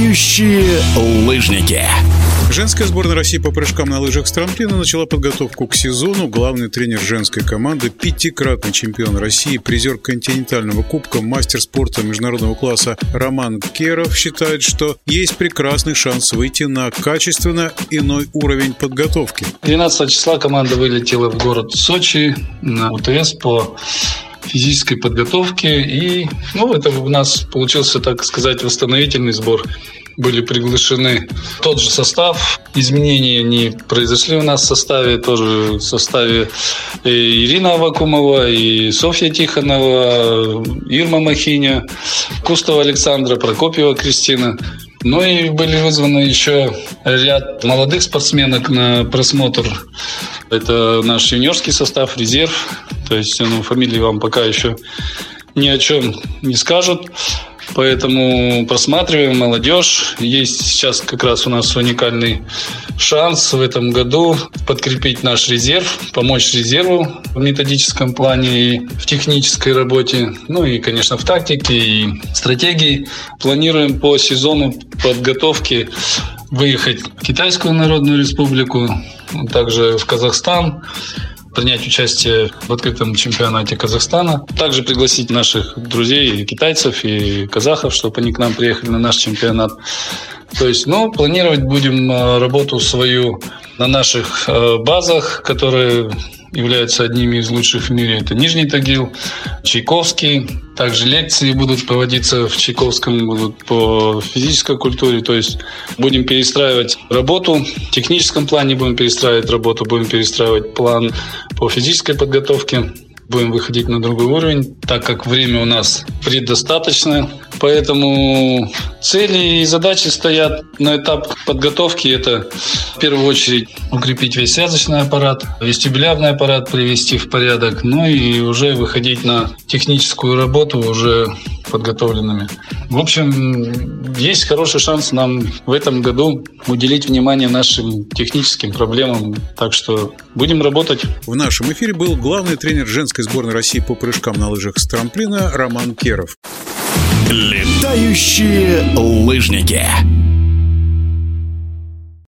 Летающие лыжники. Женская сборная России по прыжкам на лыжах с трамплина начала подготовку к сезону. Главный тренер женской команды, пятикратный чемпион России, призер континентального кубка, мастер спорта международного класса Роман Керов считает, что есть прекрасный шанс выйти на качественно иной уровень подготовки. 12 числа команда вылетела в город Сочи на УТС по физической подготовке. И ну, это у нас получился, так сказать, восстановительный сбор были приглашены тот же состав. Изменения не произошли у нас в составе, тоже в составе и Ирина Авакумова, и Софья Тихонова, Ирма Махиня, Кустова Александра, Прокопьева Кристина. Ну и были вызваны еще ряд молодых спортсменок на просмотр. Это наш юниорский состав, резерв. То есть ну, фамилии вам пока еще ни о чем не скажут. Поэтому просматриваем молодежь. Есть сейчас как раз у нас уникальный шанс в этом году подкрепить наш резерв, помочь резерву в методическом плане и в технической работе, ну и, конечно, в тактике и стратегии. Планируем по сезону подготовки выехать в Китайскую Народную Республику, также в Казахстан, принять участие в открытом чемпионате Казахстана. Также пригласить наших друзей, и китайцев и казахов, чтобы они к нам приехали на наш чемпионат. То есть, ну, планировать будем э, работу свою на наших э, базах, которые являются одними из лучших в мире. Это Нижний Тагил, Чайковский. Также лекции будут проводиться в Чайковском будут по физической культуре. То есть будем перестраивать работу. В техническом плане будем перестраивать работу, будем перестраивать план по физической подготовке будем выходить на другой уровень, так как время у нас предостаточно. Поэтому цели и задачи стоят на этап подготовки. Это в первую очередь укрепить весь связочный аппарат, вестибулярный аппарат привести в порядок, ну и уже выходить на техническую работу уже подготовленными. В общем, есть хороший шанс нам в этом году уделить внимание нашим техническим проблемам. Так что будем работать. В нашем эфире был главный тренер женской сборной России по прыжкам на лыжах с трамплина Роман Керов. Летающие лыжники.